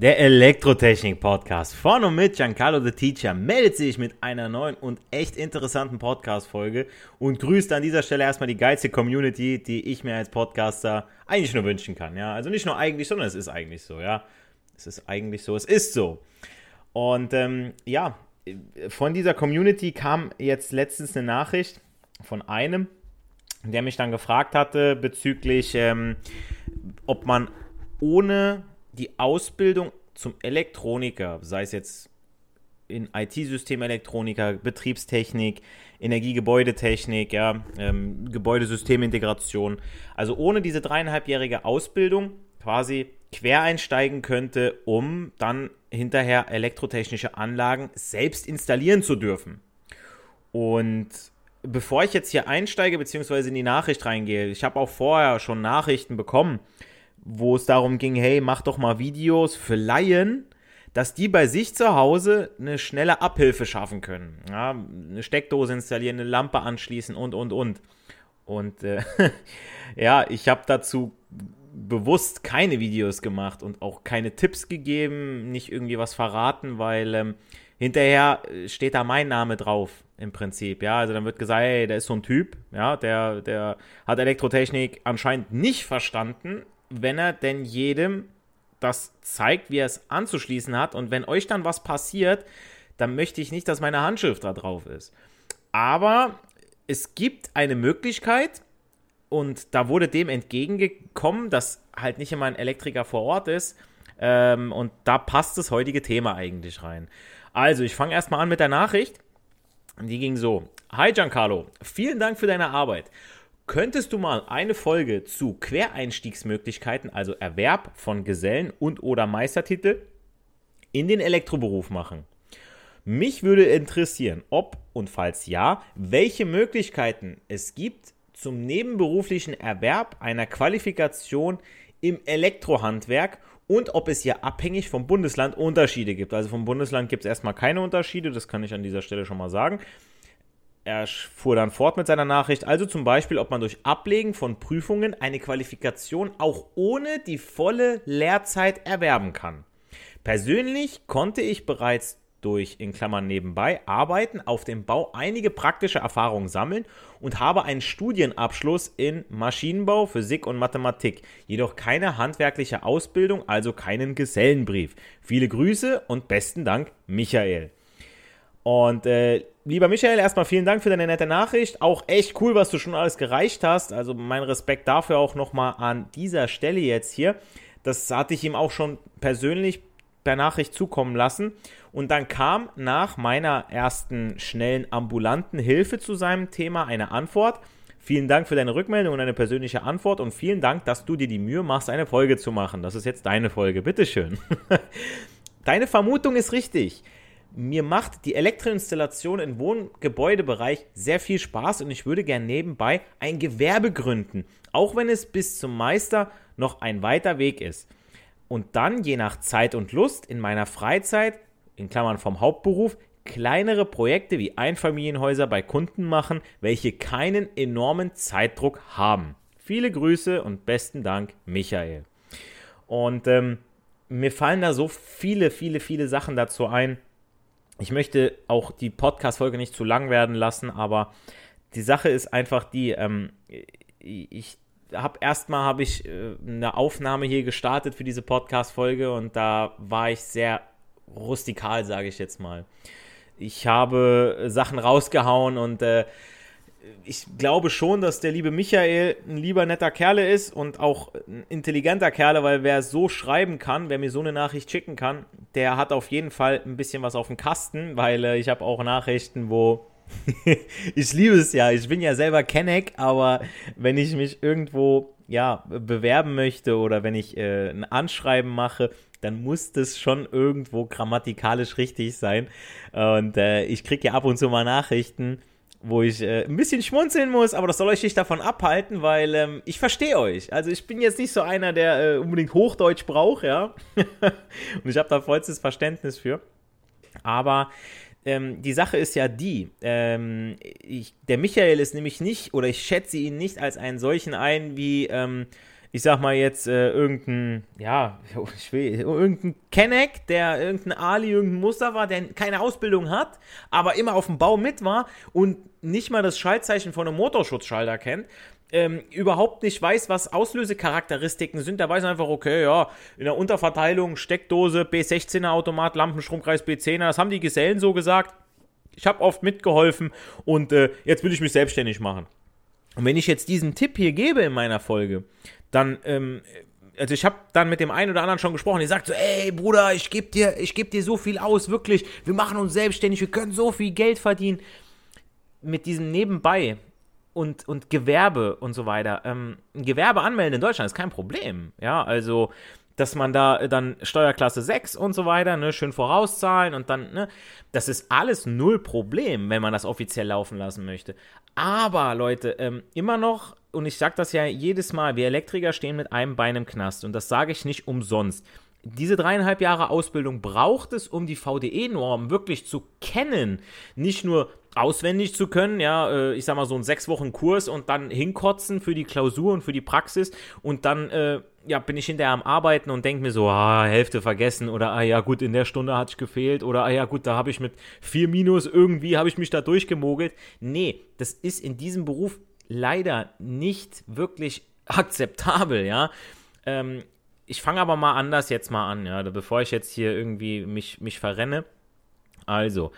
Der Elektrotechnik-Podcast von und mit Giancarlo the Teacher meldet sich mit einer neuen und echt interessanten Podcast-Folge und grüßt an dieser Stelle erstmal die geilste Community, die ich mir als Podcaster eigentlich nur wünschen kann. Ja, also nicht nur eigentlich, sondern es ist eigentlich so. Ja, es ist eigentlich so, es ist so. Und ähm, ja, von dieser Community kam jetzt letztens eine Nachricht von einem, der mich dann gefragt hatte bezüglich, ähm, ob man ohne die Ausbildung zum Elektroniker, sei es jetzt in IT-Systemelektroniker, Betriebstechnik, Energiegebäudetechnik, ja, ähm, Gebäudesystemintegration, also ohne diese dreieinhalbjährige Ausbildung quasi quer einsteigen könnte, um dann hinterher elektrotechnische Anlagen selbst installieren zu dürfen. Und bevor ich jetzt hier einsteige, beziehungsweise in die Nachricht reingehe, ich habe auch vorher schon Nachrichten bekommen, wo es darum ging, hey, mach doch mal Videos für Laien, dass die bei sich zu Hause eine schnelle Abhilfe schaffen können. Ja, eine Steckdose installieren, eine Lampe anschließen und, und, und. Und äh, ja, ich habe dazu bewusst keine Videos gemacht und auch keine Tipps gegeben, nicht irgendwie was verraten, weil ähm, hinterher steht da mein Name drauf im Prinzip. Ja, also dann wird gesagt, hey, der ist so ein Typ, ja, der, der hat Elektrotechnik anscheinend nicht verstanden, wenn er denn jedem das zeigt, wie er es anzuschließen hat. Und wenn euch dann was passiert, dann möchte ich nicht, dass meine Handschrift da drauf ist. Aber es gibt eine Möglichkeit, und da wurde dem entgegengekommen, dass halt nicht immer ein Elektriker vor Ort ist. Ähm, und da passt das heutige Thema eigentlich rein. Also, ich fange erstmal an mit der Nachricht. Die ging so. Hi Giancarlo, vielen Dank für deine Arbeit. Könntest du mal eine Folge zu Quereinstiegsmöglichkeiten, also Erwerb von Gesellen und oder Meistertitel in den Elektroberuf machen? Mich würde interessieren, ob und falls ja, welche Möglichkeiten es gibt zum nebenberuflichen Erwerb einer Qualifikation im Elektrohandwerk und ob es hier abhängig vom Bundesland Unterschiede gibt. Also vom Bundesland gibt es erstmal keine Unterschiede, das kann ich an dieser Stelle schon mal sagen. Er fuhr dann fort mit seiner Nachricht, also zum Beispiel, ob man durch Ablegen von Prüfungen eine Qualifikation auch ohne die volle Lehrzeit erwerben kann. Persönlich konnte ich bereits durch in Klammern nebenbei Arbeiten auf dem Bau einige praktische Erfahrungen sammeln und habe einen Studienabschluss in Maschinenbau, Physik und Mathematik, jedoch keine handwerkliche Ausbildung, also keinen Gesellenbrief. Viele Grüße und besten Dank, Michael. Und äh, lieber Michael, erstmal vielen Dank für deine nette Nachricht. Auch echt cool, was du schon alles gereicht hast. Also mein Respekt dafür auch nochmal an dieser Stelle jetzt hier. Das hatte ich ihm auch schon persönlich per Nachricht zukommen lassen. Und dann kam nach meiner ersten schnellen ambulanten Hilfe zu seinem Thema eine Antwort. Vielen Dank für deine Rückmeldung und deine persönliche Antwort und vielen Dank, dass du dir die Mühe machst, eine Folge zu machen. Das ist jetzt deine Folge. Bitteschön. Deine Vermutung ist richtig mir macht die Elektroinstallation im Wohngebäudebereich sehr viel Spaß und ich würde gern nebenbei ein Gewerbe gründen, auch wenn es bis zum Meister noch ein weiter Weg ist. Und dann, je nach Zeit und Lust, in meiner Freizeit, in Klammern vom Hauptberuf, kleinere Projekte wie Einfamilienhäuser bei Kunden machen, welche keinen enormen Zeitdruck haben. Viele Grüße und besten Dank, Michael. Und ähm, mir fallen da so viele, viele, viele Sachen dazu ein ich möchte auch die Podcast-Folge nicht zu lang werden lassen, aber die Sache ist einfach die, ähm, ich habe erstmal habe ich äh, eine Aufnahme hier gestartet für diese Podcast-Folge und da war ich sehr rustikal, sage ich jetzt mal. ich habe Sachen rausgehauen und äh, ich glaube schon, dass der liebe Michael ein lieber netter Kerle ist und auch ein intelligenter Kerle, weil wer so schreiben kann, wer mir so eine Nachricht schicken kann, der hat auf jeden Fall ein bisschen was auf dem Kasten, weil äh, ich habe auch Nachrichten, wo ich liebe es ja, ich bin ja selber Kenneck, aber wenn ich mich irgendwo ja bewerben möchte oder wenn ich äh, ein Anschreiben mache, dann muss das schon irgendwo grammatikalisch richtig sein. Und äh, ich kriege ja ab und zu mal Nachrichten, wo ich äh, ein bisschen schmunzeln muss, aber das soll euch nicht davon abhalten, weil ähm, ich verstehe euch. Also ich bin jetzt nicht so einer, der äh, unbedingt Hochdeutsch braucht, ja. und ich habe da vollstes Verständnis für. Aber ähm, die Sache ist ja die, ähm, ich, der Michael ist nämlich nicht, oder ich schätze ihn nicht als einen solchen ein, wie ähm, ich sag mal jetzt äh, irgendein, ja, ich will, irgendein Kenneck, der irgendein Ali, irgendein Mustafa, der keine Ausbildung hat, aber immer auf dem Bau mit war und nicht mal das Schaltzeichen von einem Motorschutzschalter kennt, ähm, überhaupt nicht weiß, was Auslösecharakteristiken sind. Der weiß einfach, okay, ja, in der Unterverteilung Steckdose, B16er Automat, Lampenstromkreis B10er, das haben die Gesellen so gesagt. Ich habe oft mitgeholfen und äh, jetzt will ich mich selbstständig machen. Und wenn ich jetzt diesen Tipp hier gebe in meiner Folge, dann, ähm, also ich habe dann mit dem einen oder anderen schon gesprochen, die sagt so, ey Bruder, ich gebe dir, ich gebe dir so viel aus, wirklich, wir machen uns selbstständig, wir können so viel Geld verdienen. Mit diesem Nebenbei und, und Gewerbe und so weiter. Ähm, Gewerbe anmelden in Deutschland ist kein Problem. Ja, also dass man da dann Steuerklasse 6 und so weiter, ne, schön vorauszahlen und dann, ne, das ist alles null Problem, wenn man das offiziell laufen lassen möchte. Aber Leute, ähm, immer noch, und ich sage das ja jedes Mal, wir Elektriker stehen mit einem Bein im Knast und das sage ich nicht umsonst. Diese dreieinhalb Jahre Ausbildung braucht es, um die VDE-Norm wirklich zu kennen. Nicht nur auswendig zu können, ja, äh, ich sag mal so einen sechs Wochen Kurs und dann hinkotzen für die Klausur und für die Praxis und dann äh, ja, bin ich hinterher am Arbeiten und denke mir so, ah, Hälfte vergessen oder ah ja, gut, in der Stunde hatte ich gefehlt oder ah ja, gut, da habe ich mit vier Minus irgendwie, habe ich mich da durchgemogelt. Nee, das ist in diesem Beruf leider nicht wirklich akzeptabel, ja. Ähm, ich fange aber mal anders jetzt mal an, ja, bevor ich jetzt hier irgendwie mich, mich verrenne. Also,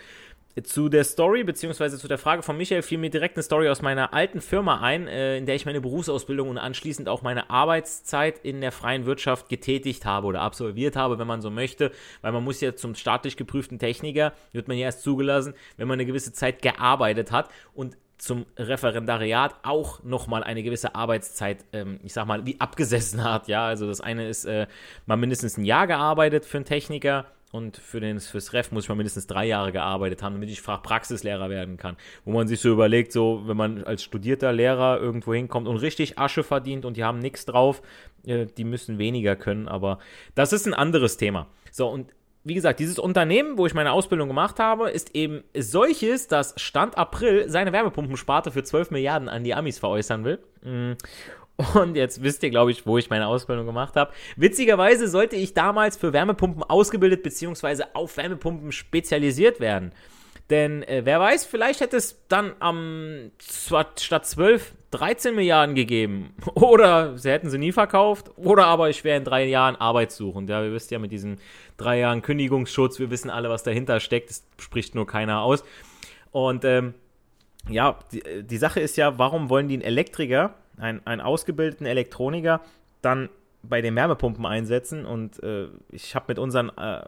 zu der Story, beziehungsweise zu der Frage von Michael, fiel mir direkt eine Story aus meiner alten Firma ein, äh, in der ich meine Berufsausbildung und anschließend auch meine Arbeitszeit in der freien Wirtschaft getätigt habe oder absolviert habe, wenn man so möchte, weil man muss ja zum staatlich geprüften Techniker, wird man ja erst zugelassen, wenn man eine gewisse Zeit gearbeitet hat und zum Referendariat auch nochmal eine gewisse Arbeitszeit, ähm, ich sag mal, wie abgesessen hat. Ja, also das eine ist äh, mal mindestens ein Jahr gearbeitet für einen Techniker und für den, fürs Ref muss ich mal mindestens drei Jahre gearbeitet haben, damit ich Fachpraxislehrer werden kann. Wo man sich so überlegt, so, wenn man als studierter Lehrer irgendwo hinkommt und richtig Asche verdient und die haben nichts drauf, äh, die müssen weniger können, aber das ist ein anderes Thema. So, und wie gesagt, dieses Unternehmen, wo ich meine Ausbildung gemacht habe, ist eben solches, das Stand April seine Wärmepumpensparte für 12 Milliarden an die Amis veräußern will. Und jetzt wisst ihr, glaube ich, wo ich meine Ausbildung gemacht habe. Witzigerweise sollte ich damals für Wärmepumpen ausgebildet bzw. auf Wärmepumpen spezialisiert werden. Denn äh, wer weiß, vielleicht hätte es dann am ähm, statt 12 13 Milliarden gegeben. Oder sie hätten sie nie verkauft. Oder aber ich wäre in drei Jahren arbeitssuchend. Ja, wir wisst ja mit diesen drei Jahren Kündigungsschutz, wir wissen alle, was dahinter steckt. Das spricht nur keiner aus. Und ähm, ja, die, die Sache ist ja, warum wollen die einen Elektriker, einen, einen ausgebildeten Elektroniker, dann bei den Wärmepumpen einsetzen und äh, ich habe mit unseren, äh,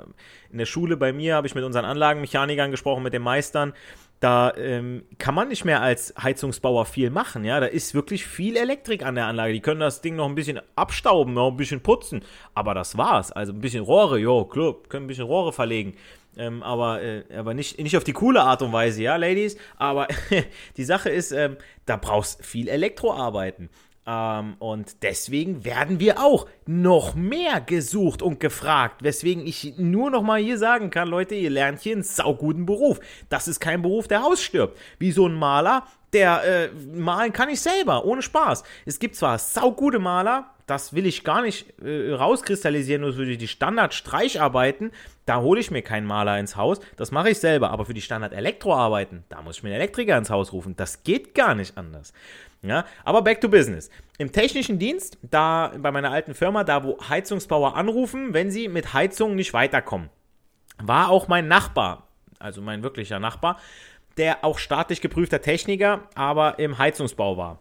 in der Schule bei mir habe ich mit unseren Anlagenmechanikern gesprochen, mit den Meistern, da ähm, kann man nicht mehr als Heizungsbauer viel machen, ja, da ist wirklich viel Elektrik an der Anlage, die können das Ding noch ein bisschen abstauben, noch ein bisschen putzen, aber das war's, also ein bisschen Rohre, jo, klar, können ein bisschen Rohre verlegen, ähm, aber, äh, aber nicht, nicht auf die coole Art und Weise, ja, Ladies. Aber die Sache ist, ähm, da brauchst viel Elektroarbeiten. Ähm, und deswegen werden wir auch noch mehr gesucht und gefragt. Weswegen ich nur noch mal hier sagen kann, Leute, ihr lernt hier einen sauguten Beruf. Das ist kein Beruf, der ausstirbt. Wie so ein Maler, der äh, malen kann ich selber, ohne Spaß. Es gibt zwar saugute Maler, das will ich gar nicht äh, rauskristallisieren, nur für die Standard-Streicharbeiten, da hole ich mir keinen Maler ins Haus, das mache ich selber. Aber für die Standard-Elektroarbeiten, da muss ich mir einen Elektriker ins Haus rufen. Das geht gar nicht anders. Ja, aber back to business. Im technischen Dienst, da bei meiner alten Firma, da wo Heizungsbauer anrufen, wenn sie mit Heizung nicht weiterkommen, war auch mein Nachbar also mein wirklicher Nachbar, der auch staatlich geprüfter Techniker, aber im Heizungsbau war.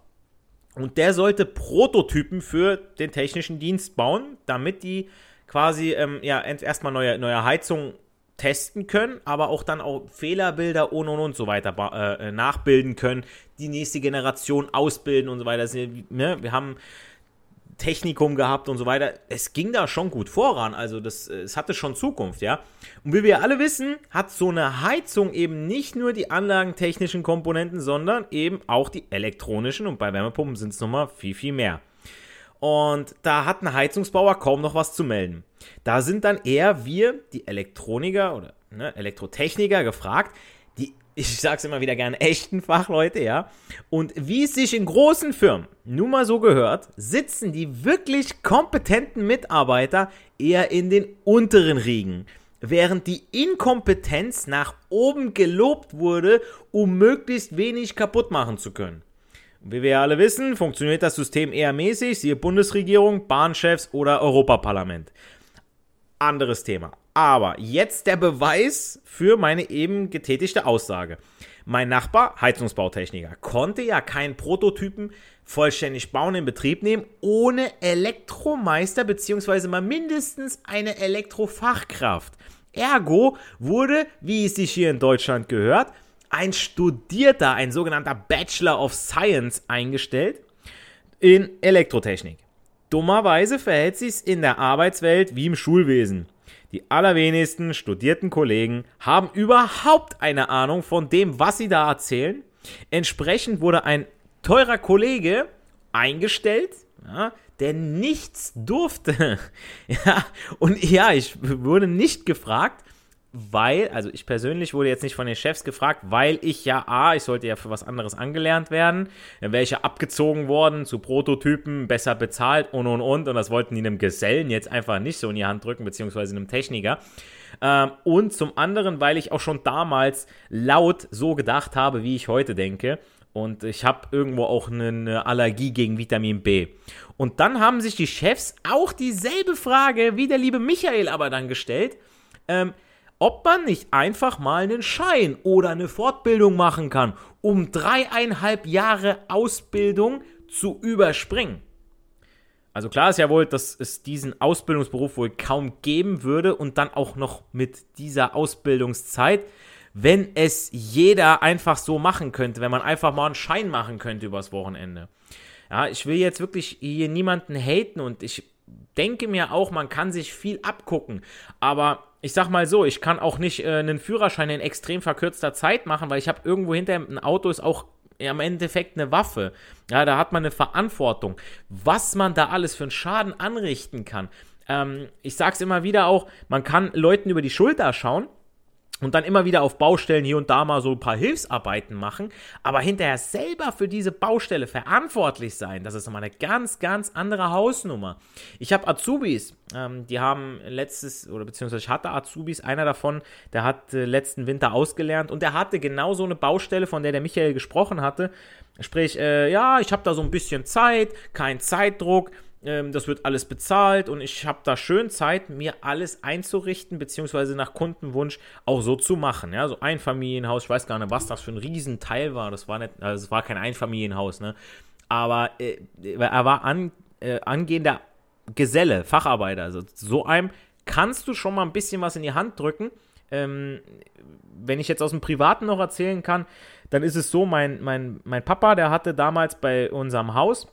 Und der sollte Prototypen für den technischen Dienst bauen, damit die quasi ähm, ja, erstmal neue, neue Heizungen testen können, aber auch dann auch Fehlerbilder und und und so weiter äh, nachbilden können, die nächste Generation ausbilden und so weiter. Ne? Wir haben Technikum gehabt und so weiter. Es ging da schon gut voran, also das, es hatte schon Zukunft, ja. Und wie wir alle wissen, hat so eine Heizung eben nicht nur die anlagentechnischen Komponenten, sondern eben auch die elektronischen und bei Wärmepumpen sind es nochmal viel, viel mehr. Und da hat ein Heizungsbauer kaum noch was zu melden. Da sind dann eher wir, die Elektroniker oder ne, Elektrotechniker, gefragt, die, ich sag's immer wieder gerne, echten Fachleute, ja. Und wie es sich in großen Firmen nun mal so gehört, sitzen die wirklich kompetenten Mitarbeiter eher in den unteren Riegen während die Inkompetenz nach oben gelobt wurde, um möglichst wenig kaputt machen zu können. Wie wir alle wissen, funktioniert das System eher mäßig, siehe Bundesregierung, Bahnchefs oder Europaparlament. Anderes Thema. Aber jetzt der Beweis für meine eben getätigte Aussage. Mein Nachbar, Heizungsbautechniker, konnte ja keinen Prototypen vollständig bauen, in Betrieb nehmen, ohne Elektromeister bzw. mal mindestens eine Elektrofachkraft. Ergo wurde, wie es sich hier in Deutschland gehört, ein Studierter, ein sogenannter Bachelor of Science eingestellt in Elektrotechnik. Dummerweise verhält sich es in der Arbeitswelt wie im Schulwesen. Die allerwenigsten studierten Kollegen haben überhaupt eine Ahnung von dem, was sie da erzählen. Entsprechend wurde ein teurer Kollege eingestellt, ja, der nichts durfte. ja, und ja, ich wurde nicht gefragt, weil, also ich persönlich wurde jetzt nicht von den Chefs gefragt, weil ich ja, A, ich sollte ja für was anderes angelernt werden, dann wäre ich ja abgezogen worden zu Prototypen, besser bezahlt und und und und das wollten die einem Gesellen jetzt einfach nicht so in die Hand drücken, beziehungsweise einem Techniker. Ähm, und zum anderen, weil ich auch schon damals laut so gedacht habe, wie ich heute denke. Und ich habe irgendwo auch eine Allergie gegen Vitamin B. Und dann haben sich die Chefs auch dieselbe Frage wie der liebe Michael aber dann gestellt. Ähm, ob man nicht einfach mal einen Schein oder eine Fortbildung machen kann, um dreieinhalb Jahre Ausbildung zu überspringen. Also klar ist ja wohl, dass es diesen Ausbildungsberuf wohl kaum geben würde und dann auch noch mit dieser Ausbildungszeit, wenn es jeder einfach so machen könnte, wenn man einfach mal einen Schein machen könnte übers Wochenende. Ja, ich will jetzt wirklich hier niemanden haten und ich denke mir auch, man kann sich viel abgucken, aber ich sag mal so, ich kann auch nicht äh, einen Führerschein in extrem verkürzter Zeit machen, weil ich habe irgendwo hinter ein Auto ist auch im Endeffekt eine Waffe. Ja, da hat man eine Verantwortung. Was man da alles für einen Schaden anrichten kann. Ähm, ich sag's immer wieder auch, man kann Leuten über die Schulter schauen und dann immer wieder auf Baustellen hier und da mal so ein paar Hilfsarbeiten machen, aber hinterher selber für diese Baustelle verantwortlich sein, das ist nochmal eine ganz, ganz andere Hausnummer. Ich habe Azubis, ähm, die haben letztes, oder beziehungsweise ich hatte Azubis, einer davon, der hat äh, letzten Winter ausgelernt und der hatte genau so eine Baustelle, von der der Michael gesprochen hatte. Sprich, äh, ja, ich habe da so ein bisschen Zeit, kein Zeitdruck, das wird alles bezahlt und ich habe da schön Zeit, mir alles einzurichten, beziehungsweise nach Kundenwunsch auch so zu machen. Ja, so Einfamilienhaus, ich weiß gar nicht, was das für ein Riesenteil war. Das war nicht, also es war kein Einfamilienhaus, ne? Aber äh, er war an, äh, angehender Geselle, Facharbeiter. Also so einem kannst du schon mal ein bisschen was in die Hand drücken. Ähm, wenn ich jetzt aus dem Privaten noch erzählen kann, dann ist es so, mein, mein, mein Papa, der hatte damals bei unserem Haus,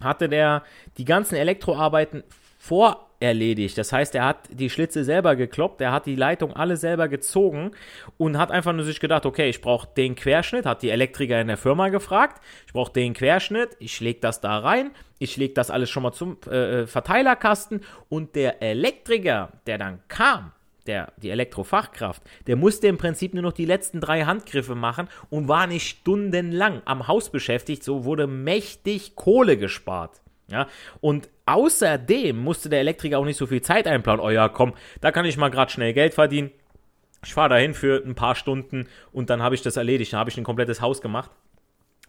hatte der die ganzen Elektroarbeiten vorerledigt. Das heißt, er hat die Schlitze selber gekloppt, er hat die Leitung alle selber gezogen und hat einfach nur sich gedacht, okay, ich brauche den Querschnitt, hat die Elektriker in der Firma gefragt, ich brauche den Querschnitt, ich lege das da rein, ich lege das alles schon mal zum äh, äh Verteilerkasten und der Elektriker, der dann kam, der, die Elektrofachkraft, der musste im Prinzip nur noch die letzten drei Handgriffe machen und war nicht stundenlang am Haus beschäftigt. So wurde mächtig Kohle gespart. Ja, und außerdem musste der Elektriker auch nicht so viel Zeit einplanen. Oh ja, komm, da kann ich mal gerade schnell Geld verdienen. Ich fahre dahin für ein paar Stunden und dann habe ich das erledigt. Dann habe ich ein komplettes Haus gemacht.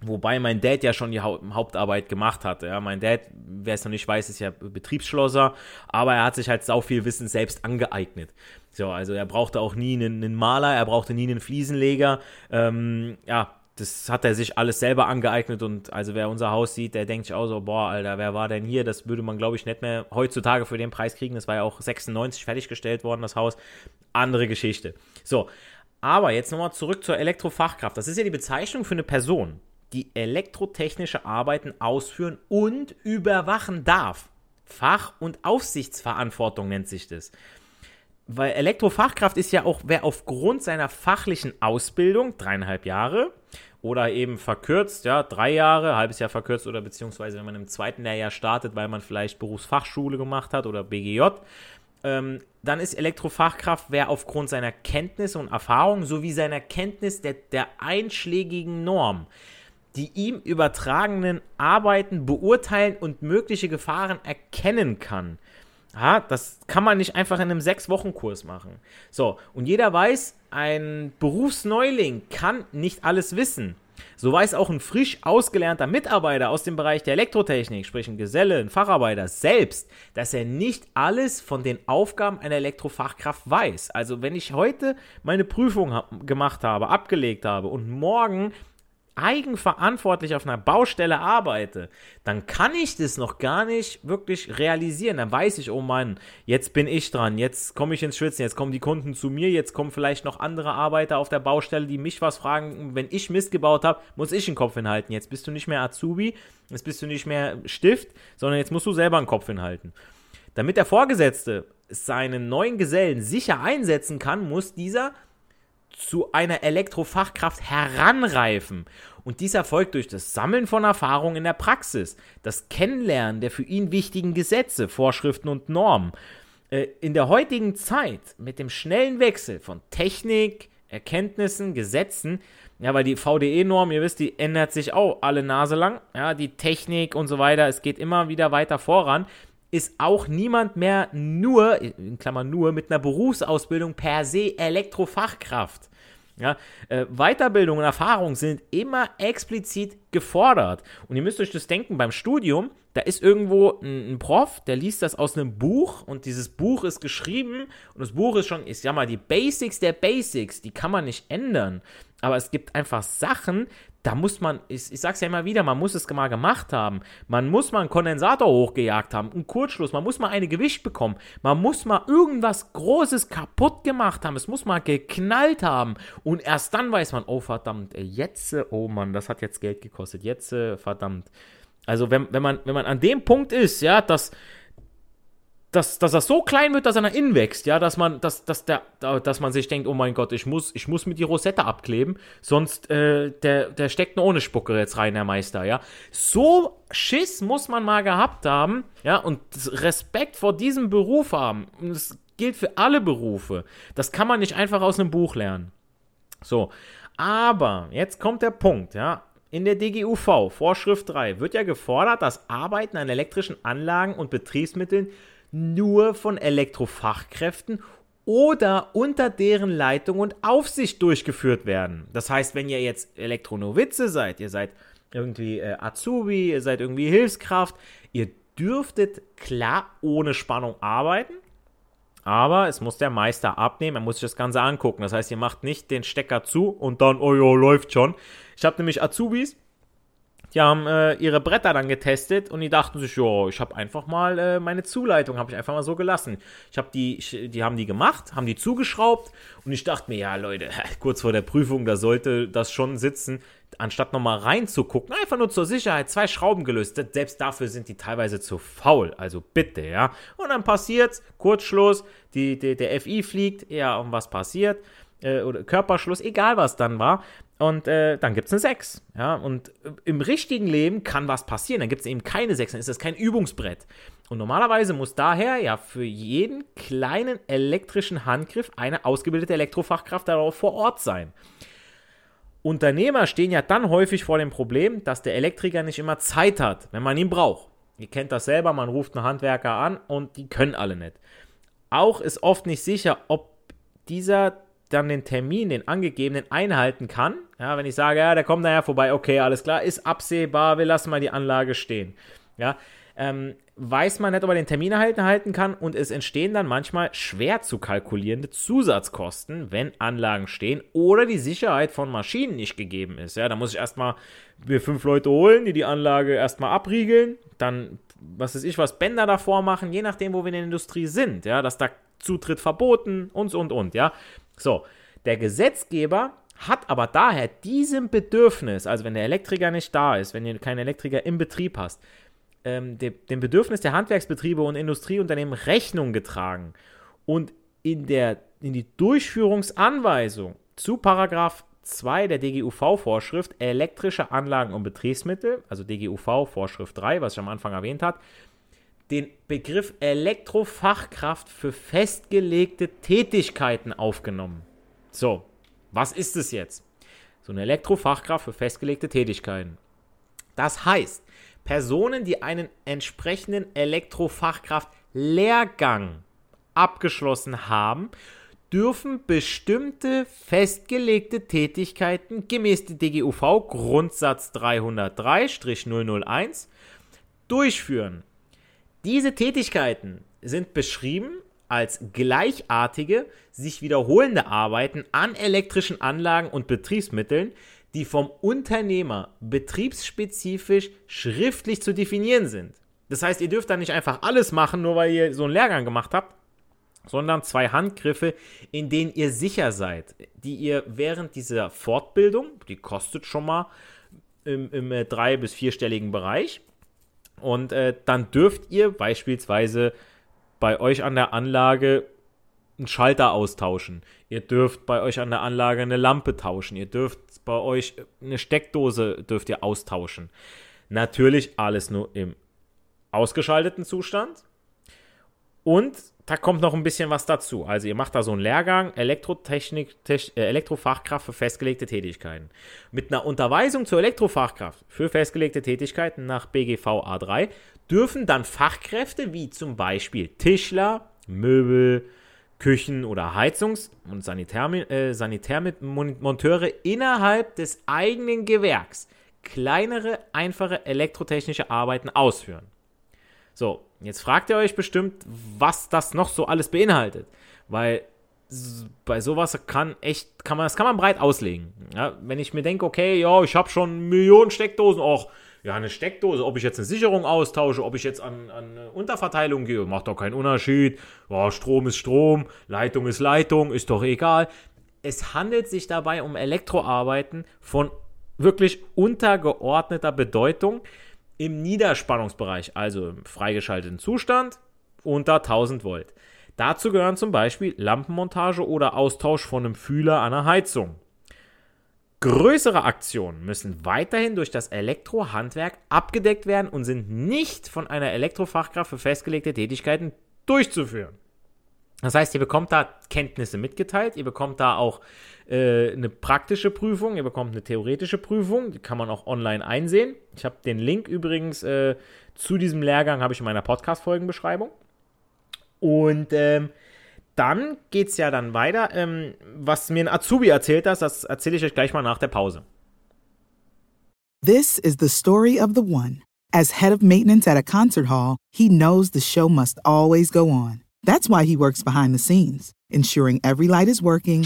Wobei mein Dad ja schon die Hauptarbeit gemacht hat. Ja, mein Dad, wer es noch nicht weiß, ist ja Betriebsschlosser, aber er hat sich halt sau viel Wissen selbst angeeignet. So, also er brauchte auch nie einen, einen Maler, er brauchte nie einen Fliesenleger. Ähm, ja, das hat er sich alles selber angeeignet und also wer unser Haus sieht, der denkt sich auch so, boah, Alter, wer war denn hier? Das würde man, glaube ich, nicht mehr heutzutage für den Preis kriegen. Das war ja auch 96 fertiggestellt worden, das Haus. Andere Geschichte. So, aber jetzt nochmal zurück zur Elektrofachkraft. Das ist ja die Bezeichnung für eine Person, die elektrotechnische Arbeiten ausführen und überwachen darf. Fach- und Aufsichtsverantwortung nennt sich das. Weil Elektrofachkraft ist ja auch, wer aufgrund seiner fachlichen Ausbildung, dreieinhalb Jahre, oder eben verkürzt, ja, drei Jahre, halbes Jahr verkürzt oder beziehungsweise wenn man im zweiten Lehrjahr startet, weil man vielleicht Berufsfachschule gemacht hat oder BGJ, ähm, dann ist Elektrofachkraft, wer aufgrund seiner Kenntnisse und Erfahrung sowie seiner Kenntnis der, der einschlägigen Norm die ihm übertragenen Arbeiten beurteilen und mögliche Gefahren erkennen kann. Ja, das kann man nicht einfach in einem Sechs-Wochen-Kurs machen. So, und jeder weiß, ein Berufsneuling kann nicht alles wissen. So weiß auch ein frisch ausgelernter Mitarbeiter aus dem Bereich der Elektrotechnik, sprich ein Geselle, ein Facharbeiter selbst, dass er nicht alles von den Aufgaben einer Elektrofachkraft weiß. Also wenn ich heute meine Prüfung gemacht habe, abgelegt habe und morgen eigenverantwortlich auf einer Baustelle arbeite, dann kann ich das noch gar nicht wirklich realisieren. Dann weiß ich, oh Mann, jetzt bin ich dran, jetzt komme ich ins Schwitzen, jetzt kommen die Kunden zu mir, jetzt kommen vielleicht noch andere Arbeiter auf der Baustelle, die mich was fragen. Wenn ich Mist gebaut habe, muss ich den Kopf hinhalten. Jetzt bist du nicht mehr Azubi, jetzt bist du nicht mehr Stift, sondern jetzt musst du selber einen Kopf hinhalten. Damit der Vorgesetzte seinen neuen Gesellen sicher einsetzen kann, muss dieser zu einer Elektrofachkraft heranreifen. Und dies erfolgt durch das Sammeln von Erfahrungen in der Praxis, das Kennenlernen der für ihn wichtigen Gesetze, Vorschriften und Normen. Äh, in der heutigen Zeit mit dem schnellen Wechsel von Technik, Erkenntnissen, Gesetzen, ja, weil die VDE-Norm, ihr wisst, die ändert sich auch alle Nase lang, ja, die Technik und so weiter, es geht immer wieder weiter voran ist auch niemand mehr nur, in Klammern nur, mit einer Berufsausbildung per se Elektrofachkraft. Ja, äh, Weiterbildung und Erfahrung sind immer explizit gefordert. Und ihr müsst euch das denken, beim Studium, da ist irgendwo ein, ein, Prof, der liest das aus einem Buch und dieses Buch ist geschrieben und das Buch ist schon, ich sag mal, die Basics der Basics, die kann man nicht ändern. Aber es gibt einfach Sachen, da muss man, ich, ich sag's ja immer wieder, man muss es mal gemacht haben. Man muss mal einen Kondensator hochgejagt haben, einen Kurzschluss, man muss mal eine Gewicht bekommen. Man muss mal irgendwas Großes kaputt gemacht haben. Es muss mal geknallt haben. Und erst dann weiß man, oh verdammt, jetzt, oh Mann, das hat jetzt Geld gekostet. Jetzt, verdammt. Also wenn, wenn, man, wenn man an dem Punkt ist, ja, dass dass, dass das so klein wird, dass er nach innen wächst, ja, dass man, dass, dass, der, dass man sich denkt, oh mein Gott, ich muss, ich muss mit die Rosette abkleben, sonst äh, der, der steckt nur ohne Spucke jetzt rein, der Meister, ja. So Schiss muss man mal gehabt haben, ja, und Respekt vor diesem Beruf haben. Und das gilt für alle Berufe. Das kann man nicht einfach aus einem Buch lernen. So, aber jetzt kommt der Punkt, ja. In der DGUV, Vorschrift 3, wird ja gefordert, dass Arbeiten an elektrischen Anlagen und Betriebsmitteln nur von Elektrofachkräften oder unter deren Leitung und Aufsicht durchgeführt werden. Das heißt, wenn ihr jetzt Elektronovize seid, ihr seid irgendwie äh, Azubi, ihr seid irgendwie Hilfskraft, ihr dürftet klar ohne Spannung arbeiten, aber es muss der Meister abnehmen, er muss sich das Ganze angucken. Das heißt, ihr macht nicht den Stecker zu und dann, oh ja, läuft schon. Ich habe nämlich Azubis, die haben äh, ihre Bretter dann getestet und die dachten sich, ja, ich habe einfach mal äh, meine Zuleitung, habe ich einfach mal so gelassen. Ich habe die, ich, die haben die gemacht, haben die zugeschraubt und ich dachte mir, ja Leute, kurz vor der Prüfung, da sollte das schon sitzen, anstatt nochmal reinzugucken, einfach nur zur Sicherheit, zwei Schrauben gelöst. Selbst dafür sind die teilweise zu faul, also bitte, ja. Und dann passiert's, Kurzschluss, die, die, der FI fliegt, ja, und was passiert? Äh, oder Körperschluss, egal was dann war. Und äh, dann gibt es eine 6. Ja? Und im richtigen Leben kann was passieren. Dann gibt es eben keine 6, dann ist das kein Übungsbrett. Und normalerweise muss daher ja für jeden kleinen elektrischen Handgriff eine ausgebildete Elektrofachkraft darauf vor Ort sein. Unternehmer stehen ja dann häufig vor dem Problem, dass der Elektriker nicht immer Zeit hat, wenn man ihn braucht. Ihr kennt das selber, man ruft einen Handwerker an und die können alle nicht. Auch ist oft nicht sicher, ob dieser dann den Termin, den angegebenen, einhalten kann. Ja, wenn ich sage, ja, der kommt nachher vorbei, okay, alles klar, ist absehbar, wir lassen mal die Anlage stehen. Ja, ähm, weiß man nicht, ob er den Termin erhalten halten kann und es entstehen dann manchmal schwer zu kalkulierende Zusatzkosten, wenn Anlagen stehen oder die Sicherheit von Maschinen nicht gegeben ist. Ja, da muss ich erstmal mir fünf Leute holen, die die Anlage erstmal abriegeln, dann was weiß ich, was Bänder davor machen, je nachdem, wo wir in der Industrie sind, ja, dass da Zutritt verboten und und und, ja. So, der Gesetzgeber hat aber daher diesem Bedürfnis, also wenn der Elektriker nicht da ist, wenn ihr keinen Elektriker im Betrieb hast, ähm, de, dem Bedürfnis der Handwerksbetriebe und Industrieunternehmen Rechnung getragen und in, der, in die Durchführungsanweisung zu Paragraph 2 der DGUV-Vorschrift elektrische Anlagen und Betriebsmittel, also DGUV-Vorschrift 3, was ich am Anfang erwähnt habe, den Begriff Elektrofachkraft für festgelegte Tätigkeiten aufgenommen. So, was ist es jetzt? So eine Elektrofachkraft für festgelegte Tätigkeiten. Das heißt, Personen, die einen entsprechenden Elektrofachkraft-Lehrgang abgeschlossen haben, dürfen bestimmte festgelegte Tätigkeiten gemäß der DGUV Grundsatz 303-001 durchführen. Diese Tätigkeiten sind beschrieben als gleichartige, sich wiederholende Arbeiten an elektrischen Anlagen und Betriebsmitteln, die vom Unternehmer betriebsspezifisch schriftlich zu definieren sind. Das heißt, ihr dürft da nicht einfach alles machen, nur weil ihr so einen Lehrgang gemacht habt, sondern zwei Handgriffe, in denen ihr sicher seid, die ihr während dieser Fortbildung, die kostet schon mal im, im äh, drei- bis vierstelligen Bereich, und äh, dann dürft ihr beispielsweise bei euch an der Anlage einen Schalter austauschen. Ihr dürft bei euch an der Anlage eine Lampe tauschen. Ihr dürft bei euch eine Steckdose dürft ihr austauschen. Natürlich alles nur im ausgeschalteten Zustand. Und da kommt noch ein bisschen was dazu. Also ihr macht da so einen Lehrgang Elektrotechnik, Tech, äh, Elektrofachkraft für festgelegte Tätigkeiten. Mit einer Unterweisung zur Elektrofachkraft für festgelegte Tätigkeiten nach BGV A3 dürfen dann Fachkräfte wie zum Beispiel Tischler, Möbel, Küchen- oder Heizungs- und Sanitär, äh, Sanitärmonteure innerhalb des eigenen Gewerks kleinere, einfache elektrotechnische Arbeiten ausführen. So, jetzt fragt ihr euch bestimmt, was das noch so alles beinhaltet, weil bei sowas kann echt, kann man, das kann man breit auslegen. Ja, wenn ich mir denke, okay, ja, ich habe schon Millionen Steckdosen, auch ja, eine Steckdose, ob ich jetzt eine Sicherung austausche, ob ich jetzt an, an Unterverteilung gehe, macht doch keinen Unterschied. Ja, Strom ist Strom, Leitung ist Leitung, ist doch egal. Es handelt sich dabei um Elektroarbeiten von wirklich untergeordneter Bedeutung im Niederspannungsbereich, also im freigeschalteten Zustand unter 1000 Volt. Dazu gehören zum Beispiel Lampenmontage oder Austausch von einem Fühler an einer Heizung. Größere Aktionen müssen weiterhin durch das Elektrohandwerk abgedeckt werden und sind nicht von einer Elektrofachkraft für festgelegte Tätigkeiten durchzuführen. Das heißt, ihr bekommt da Kenntnisse mitgeteilt, ihr bekommt da auch äh, eine praktische Prüfung, ihr bekommt eine theoretische Prüfung, die kann man auch online einsehen. Ich habe den Link übrigens äh, zu diesem Lehrgang habe ich in meiner Podcast-Folgenbeschreibung. Und ähm, dann geht es ja dann weiter. Ähm, was mir ein Azubi erzählt hat, das erzähle ich euch gleich mal nach der Pause. This is the story of the one. As head of maintenance at a concert hall, he knows the show must always go on. That's why he works behind the scenes, ensuring every light is working,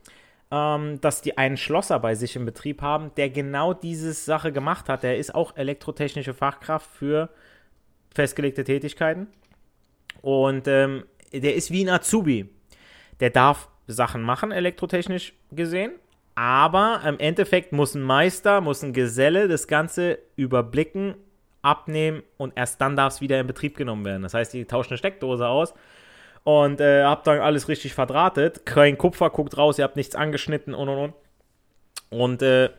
dass die einen Schlosser bei sich im Betrieb haben, der genau diese Sache gemacht hat. Der ist auch elektrotechnische Fachkraft für festgelegte Tätigkeiten. Und ähm, der ist wie ein Azubi. Der darf Sachen machen, elektrotechnisch gesehen, aber im Endeffekt muss ein Meister, muss ein Geselle das Ganze überblicken, abnehmen und erst dann darf es wieder in Betrieb genommen werden. Das heißt, die tauschen eine Steckdose aus und äh, habt dann alles richtig verdrahtet. Kein Kupfer guckt raus, ihr habt nichts angeschnitten und und und. Und äh,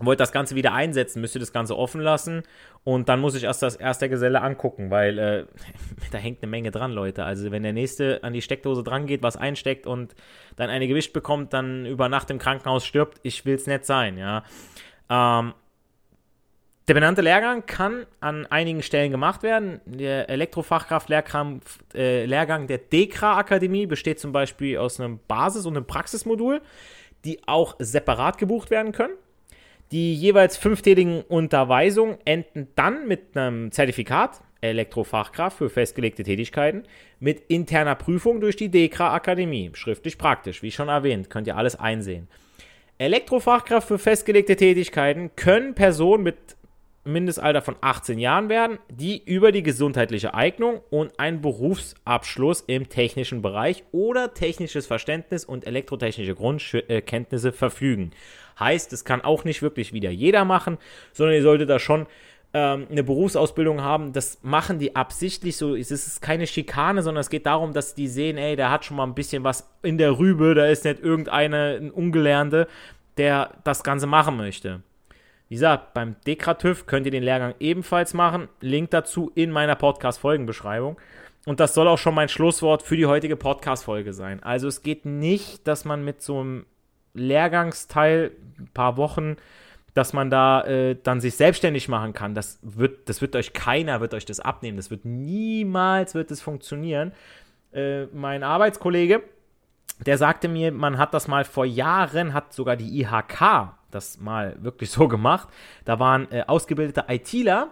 wollt das Ganze wieder einsetzen, müsst ihr das Ganze offen lassen und dann muss ich erst das erste Geselle angucken, weil äh, da hängt eine Menge dran, Leute. Also wenn der nächste an die Steckdose dran geht, was einsteckt und dann eine Gewicht bekommt, dann über Nacht im Krankenhaus stirbt, ich will es nicht sein, ja. Ähm, der benannte Lehrgang kann an einigen Stellen gemacht werden. Der Elektrofachkraft-Lehrgang äh, der DEKRA-Akademie besteht zum Beispiel aus einem Basis- und einem Praxismodul, die auch separat gebucht werden können. Die jeweils fünftägigen Unterweisungen enden dann mit einem Zertifikat, Elektrofachkraft für festgelegte Tätigkeiten, mit interner Prüfung durch die DEKRA Akademie. Schriftlich praktisch, wie schon erwähnt, könnt ihr alles einsehen. Elektrofachkraft für festgelegte Tätigkeiten können Personen mit Mindestalter von 18 Jahren werden, die über die gesundheitliche Eignung und einen Berufsabschluss im technischen Bereich oder technisches Verständnis und elektrotechnische Grundkenntnisse verfügen. Heißt, es kann auch nicht wirklich wieder jeder machen, sondern ihr solltet da schon ähm, eine Berufsausbildung haben. Das machen die absichtlich so. Es ist keine Schikane, sondern es geht darum, dass die sehen, ey, der hat schon mal ein bisschen was in der Rübe, da ist nicht irgendeine ein Ungelernte, der das Ganze machen möchte. Wie gesagt, beim Dekratüv könnt ihr den Lehrgang ebenfalls machen. Link dazu in meiner Podcast-Folgenbeschreibung. Und das soll auch schon mein Schlusswort für die heutige Podcast-Folge sein. Also es geht nicht, dass man mit so einem Lehrgangsteil, ein paar Wochen, dass man da äh, dann sich selbstständig machen kann. Das wird, das wird euch keiner, wird euch das abnehmen. Das wird niemals, wird es funktionieren. Äh, mein Arbeitskollege, der sagte mir, man hat das mal vor Jahren, hat sogar die IHK das mal wirklich so gemacht. Da waren äh, ausgebildete ITler,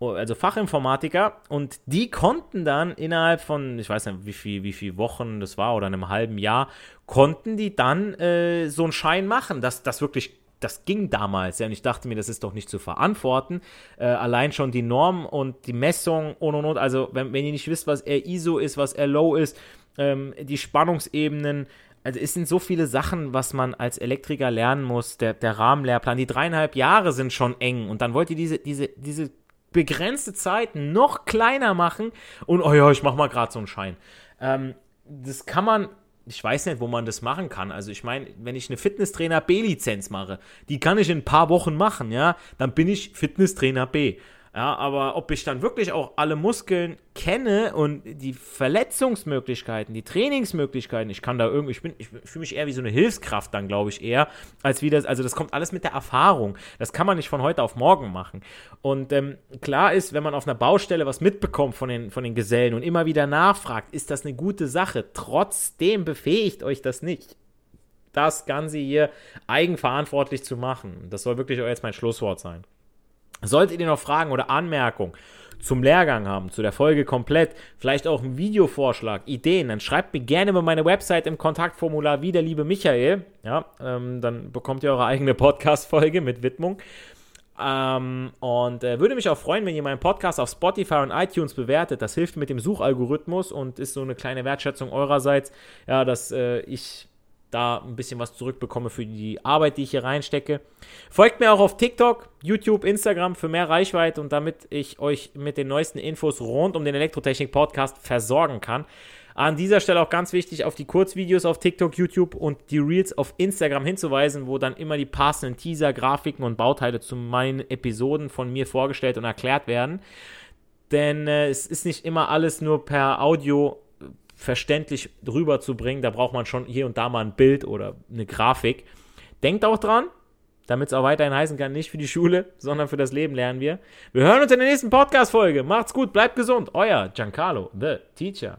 also Fachinformatiker, und die konnten dann innerhalb von, ich weiß nicht, wie viel, wie viele Wochen das war oder einem halben Jahr, konnten die dann äh, so einen Schein machen, dass das wirklich das ging damals, ja, und ich dachte mir, das ist doch nicht zu verantworten. Äh, allein schon die Norm und die Messung und und und. Also, wenn, wenn ihr nicht wisst, was er ISO ist, was er Low ist, ähm, die Spannungsebenen, also es sind so viele Sachen, was man als Elektriker lernen muss. Der, der Rahmenlehrplan, die dreieinhalb Jahre sind schon eng und dann wollt ihr diese, diese, diese begrenzte Zeit noch kleiner machen und oh ja, ich mach mal gerade so einen Schein. Ähm, das kann man, ich weiß nicht, wo man das machen kann. Also ich meine, wenn ich eine Fitnesstrainer B-Lizenz mache, die kann ich in ein paar Wochen machen, ja, dann bin ich Fitnesstrainer B. Ja, aber ob ich dann wirklich auch alle Muskeln kenne und die Verletzungsmöglichkeiten, die Trainingsmöglichkeiten, ich kann da irgendwie, ich bin, ich fühle mich eher wie so eine Hilfskraft dann, glaube ich, eher, als wie das, also das kommt alles mit der Erfahrung. Das kann man nicht von heute auf morgen machen. Und ähm, klar ist, wenn man auf einer Baustelle was mitbekommt von den, von den Gesellen und immer wieder nachfragt, ist das eine gute Sache. Trotzdem befähigt euch das nicht das Ganze hier eigenverantwortlich zu machen. Das soll wirklich auch jetzt mein Schlusswort sein. Solltet ihr noch Fragen oder Anmerkungen zum Lehrgang haben, zu der Folge komplett, vielleicht auch einen Videovorschlag, Ideen, dann schreibt mir gerne über meine Website im Kontaktformular wie der liebe Michael. Ja, ähm, dann bekommt ihr eure eigene Podcast-Folge mit Widmung. Ähm, und äh, würde mich auch freuen, wenn ihr meinen Podcast auf Spotify und iTunes bewertet. Das hilft mit dem Suchalgorithmus und ist so eine kleine Wertschätzung eurerseits, ja, dass äh, ich da ein bisschen was zurückbekomme für die Arbeit, die ich hier reinstecke. Folgt mir auch auf TikTok, YouTube, Instagram für mehr Reichweite und damit ich euch mit den neuesten Infos rund um den Elektrotechnik-Podcast versorgen kann. An dieser Stelle auch ganz wichtig, auf die Kurzvideos auf TikTok, YouTube und die Reels auf Instagram hinzuweisen, wo dann immer die passenden Teaser, Grafiken und Bauteile zu meinen Episoden von mir vorgestellt und erklärt werden. Denn äh, es ist nicht immer alles nur per Audio verständlich rüberzubringen, da braucht man schon hier und da mal ein Bild oder eine Grafik. Denkt auch dran, damit es auch weiterhin heißen kann, nicht für die Schule, sondern für das Leben lernen wir. Wir hören uns in der nächsten Podcast-Folge. Macht's gut, bleibt gesund. Euer Giancarlo, the Teacher.